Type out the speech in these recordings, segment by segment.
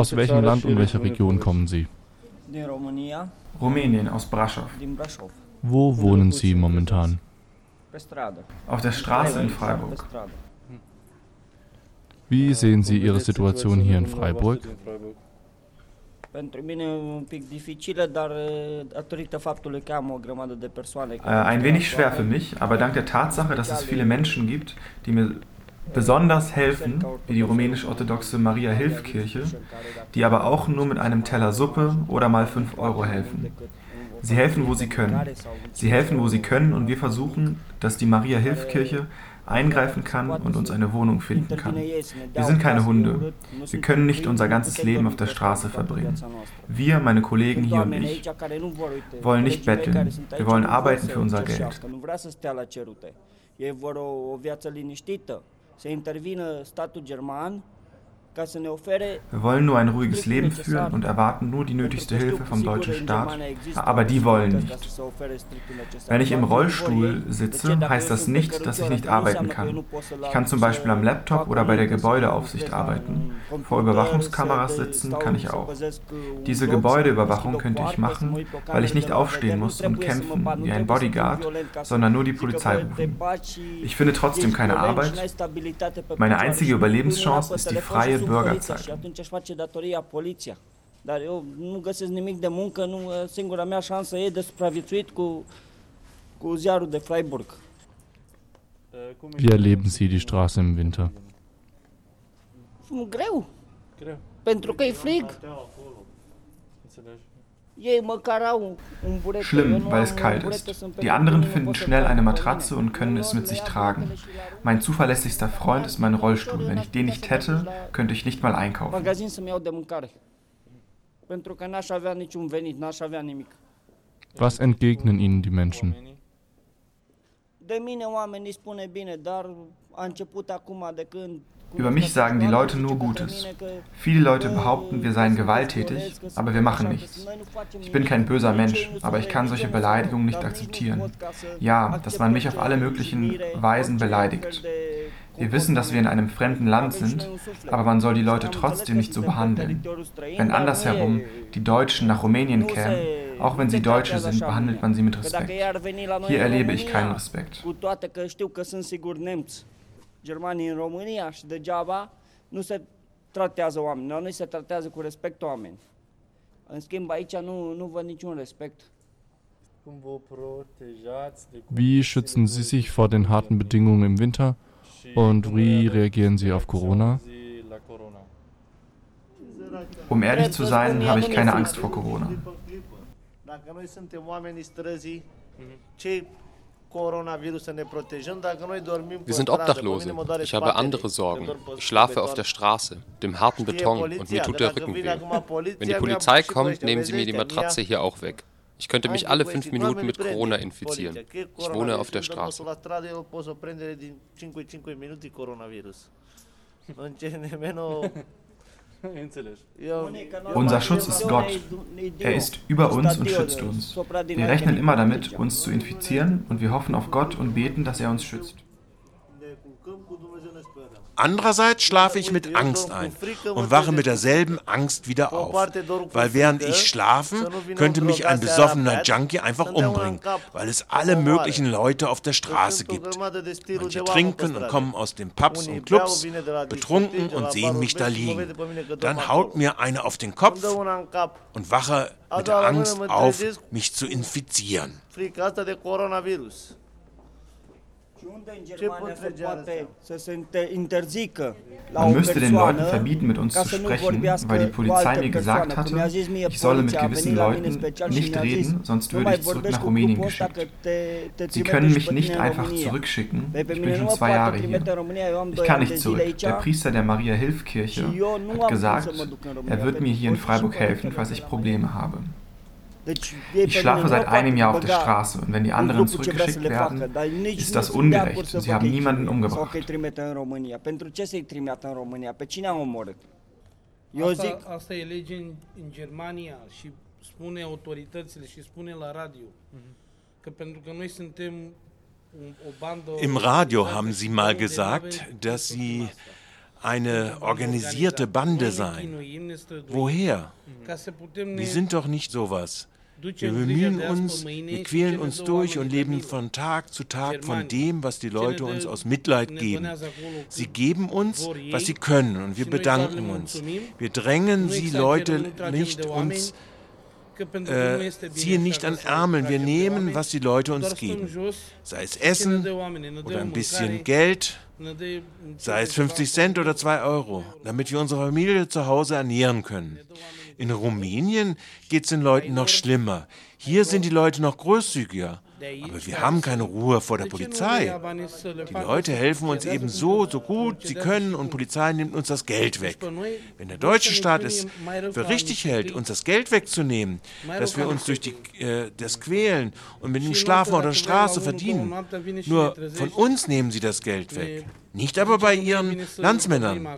Aus welchem Land und welcher Region kommen Sie? Rumänien, aus Braschow. Wo wohnen Sie momentan? Auf der Straße in Freiburg. Wie sehen Sie Ihre Situation hier in Freiburg? De persoane Äh, ein wenig schwer für mich, aber dank der Tatsache, dass es viele Menschen gibt, die mir besonders helfen, wie die rumänisch-orthodoxe Maria-Hilf-Kirche, die aber auch nur mit einem Teller Suppe oder mal 5 Euro helfen. Sie helfen, wo sie können. Sie helfen, wo sie können und wir versuchen, dass die Maria-Hilf-Kirche eingreifen kann und uns eine Wohnung finden kann. Wir sind keine Hunde. Wir können nicht unser ganzes Leben auf der Straße verbringen. Wir, meine Kollegen hier und ich, wollen nicht betteln. Wir wollen arbeiten für unser Geld. să intervină statul german Wir wollen nur ein ruhiges Leben führen und erwarten nur die nötigste Hilfe vom deutschen Staat, aber die wollen nicht. Wenn ich im Rollstuhl sitze, heißt das nicht, dass ich nicht arbeiten kann. Ich kann zum Beispiel am Laptop oder bei der Gebäudeaufsicht arbeiten. Vor Überwachungskameras sitzen kann ich auch. Diese Gebäudeüberwachung könnte ich machen, weil ich nicht aufstehen muss und kämpfen wie ein Bodyguard, sondern nur die Polizei rufen. Ich finde trotzdem keine Arbeit. Meine einzige Überlebenschance ist die freie Și Bürgerzeit. atunci își face datoria poliția. Dar eu nu găsesc nimic de muncă, nu, singura mea șansă e de supraviețuit cu, cu ziarul de Freiburg. Wie erleben Sie die Straße im Winter? Greu. Pentru că e frig. Ei Schlimm, weil es kalt ist. Die anderen finden schnell eine Matratze und können es mit sich tragen. Mein zuverlässigster Freund ist mein Rollstuhl. Wenn ich den nicht hätte, könnte ich nicht mal einkaufen. Was entgegnen Ihnen die Menschen? De mine oamenii spune bine, dar a început acum de când... Über mich sagen die Leute nur Gutes. Viele Leute behaupten, wir seien gewalttätig, aber wir machen nichts. Ich bin kein böser Mensch, aber ich kann solche Beleidigungen nicht akzeptieren. Ja, dass man mich auf alle möglichen Weisen beleidigt. Wir wissen, dass wir in einem fremden Land sind, aber man soll die Leute trotzdem nicht so behandeln. Wenn andersherum die Deutschen nach Rumänien kämen, auch wenn sie Deutsche sind, behandelt man sie mit Respekt. Hier erlebe ich keinen Respekt. Germanii în România și degeaba nu se tratează oameni. La noi se tratează cu respect oameni. În schimb, aici nu, nu văd niciun respect. Wie schützen Sie sich vor den harten Bedingungen im Winter? Und wie reagieren Sie auf Corona? Um ehrlich zu sein, habe ich keine Angst vor Corona. Dacă ne Wir sind Obdachlose. Ich habe andere Sorgen. Ich schlafe auf der. Straße, dem harten Beton und mir tut der Rücken weh. Wenn die Polizei kommt, nehmen sie mir die Matratze hier auch weg. Ich könnte mich alle fünf Minuten mit Corona infizieren. Ich wohne auf der Straße. Unser Schutz ist Gott. Er ist über uns und schützt uns. Wir rechnen immer damit, uns zu infizieren und wir hoffen auf Gott und beten, dass er uns schützt. Andererseits schlafe ich mit Angst ein und wache mit derselben Angst wieder auf. Weil während ich schlafe, könnte mich ein besoffener Junkie einfach umbringen, weil es alle möglichen Leute auf der Straße gibt. Manche trinken und kommen aus den Pubs und Clubs, betrunken und sehen mich da liegen. Dann haut mir einer auf den Kopf und wache mit der Angst auf, mich zu infizieren. Man müsste den Leuten verbieten, mit uns zu sprechen, weil die Polizei mir gesagt hatte, ich solle mit gewissen Leuten nicht reden, sonst "Nu würde ich zurück nach Rumänien geschickt. Sie können mich nicht einfach România." zurückschicken. Ich bin schon zwei Jahre hier. Ich kann nicht zurück. Der Priester der Maria Hilfkirche Și eu nu hat gesagt, er wird mir hier in Freiburg helfen, falls ich Probleme habe. Ich schlafe seit einem Jahr auf der Straße und wenn die anderen zurückgeschickt werden, ist das ungerecht. sie haben niemanden umgebracht. Eu asta, zic, asta e lege în, în Germania și spune autoritățile și spune la radio că pentru că noi suntem un, o bandă Im Radio haben sie mal gesagt, dass sie eine organisierte Bande sein. Woher? Wir sind doch nicht sowas. Wir bemühen uns, wir quälen uns durch und leben von Tag zu Tag von dem, was die Leute uns aus Mitleid geben. Sie geben uns, was sie können und wir bedanken uns. Wir drängen sie Leute nicht uns äh, ziehen nicht an Ärmeln. Wir nehmen, was die Leute uns geben. Sei es Essen oder ein bisschen Geld, sei es 50 Cent oder 2 Euro, damit wir unsere Familie zu Hause ernähren können. In Rumänien geht es den Leuten noch schlimmer. Hier sind die Leute noch großzügiger. Aber wir haben keine Ruhe vor der Polizei. Die Leute helfen uns eben so, so gut sie können und Polizei nimmt uns das Geld weg. Wenn der deutsche Staat es für richtig hält, uns das Geld wegzunehmen, dass wir uns durch die, äh, das quälen und mit dem Schlafen auf der Straße verdienen, nur von uns nehmen sie das Geld weg. Nicht aber bei ihren Landsmännern.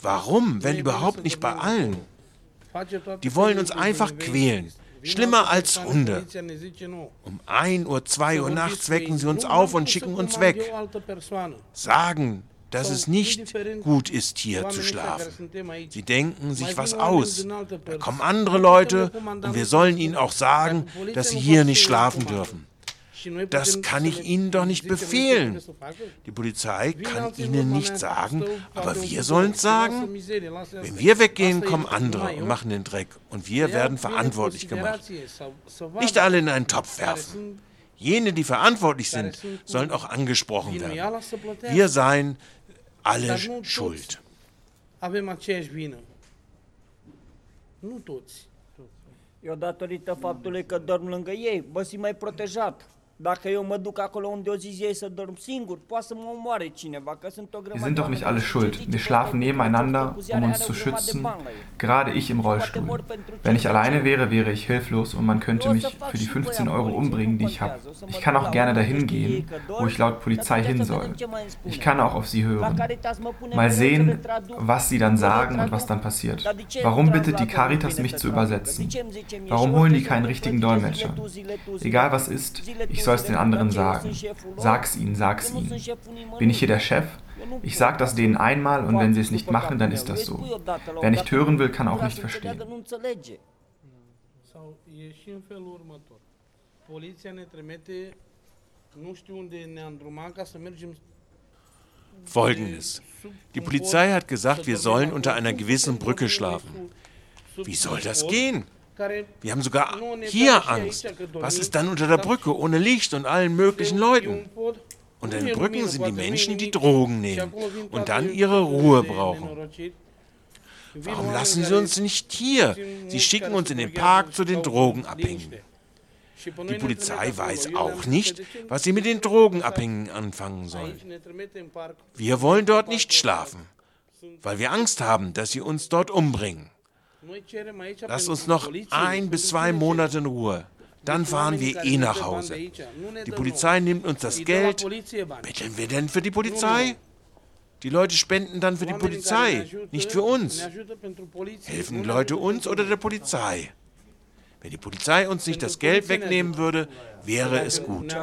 Warum, wenn überhaupt nicht bei allen? Die wollen uns einfach quälen. Schlimmer als Hunde. Um 1 Uhr, 2 Uhr nachts wecken sie uns auf und schicken uns weg. Sagen, dass es nicht gut ist, hier zu schlafen. Sie denken sich was aus. Da kommen andere Leute und wir sollen ihnen auch sagen, dass sie hier nicht schlafen dürfen. Das kann ich Ihnen doch nicht befehlen. Die Polizei kann Ihnen nicht sagen, aber wir sollen es sagen. Wenn wir weggehen, kommen andere und machen den Dreck und wir werden verantwortlich gemacht. Nicht alle in einen Topf werfen. Jene, die verantwortlich sind, sollen auch angesprochen werden. Wir seien alle schuld. Eu datorită faptului că dorm lângă ei, vă simt mai protejat. Dacă eu mă duc acolo unde o zi ei să dorm singur, poate să mă omoare cineva, că sunt o Wir sind doch nicht alle schuld. Wir schlafen nebeneinander, um uns zu schützen. Gerade ich im Rollstuhl. Wenn ich alleine wäre, wäre ich hilflos und man könnte mich für die 15 Euro umbringen, die ich habe. Ich kann auch gerne dahin gehen, wo ich laut Polizei hin soll. Ich kann auch auf sie hören. Mal sehen, was sie dann sagen und was dann passiert. Warum bittet die Caritas mich zu übersetzen? Warum holen die keinen richtigen Dolmetscher? Egal was ist, ich soll soll es den anderen sagen. Sag's ihnen, sag's ihnen. Bin ich hier der Chef? Ich sag das denen einmal und wenn sie es nicht machen, dann ist das so. Wer nicht hören will, kann auch nicht verstehen. Folgendes. Die Polizei hat gesagt, wir sollen unter einer gewissen Brücke schlafen. Wie soll das gehen? Wir haben sogar hier Angst. Was ist dann unter der Brücke ohne Licht und allen möglichen Leuten? Unter den Brücken sind die Menschen, die Drogen nehmen und dann ihre Ruhe brauchen. Warum lassen sie uns nicht hier? Sie schicken uns in den Park zu den Drogenabhängigen. Die Polizei weiß auch nicht, was sie mit den Drogenabhängigen anfangen soll. Wir wollen dort nicht schlafen, weil wir Angst haben, dass sie uns dort umbringen. Lass uns noch ein bis zwei Monate in Ruhe. Dann fahren wir eh nach Hause. Die Polizei nimmt uns das Geld. Betteln wir denn für die Polizei? Die Leute spenden dann für die Polizei, nicht für uns. Helfen die Leute uns oder der Polizei? Wenn die Polizei uns nicht das Geld wegnehmen würde, wäre es gut.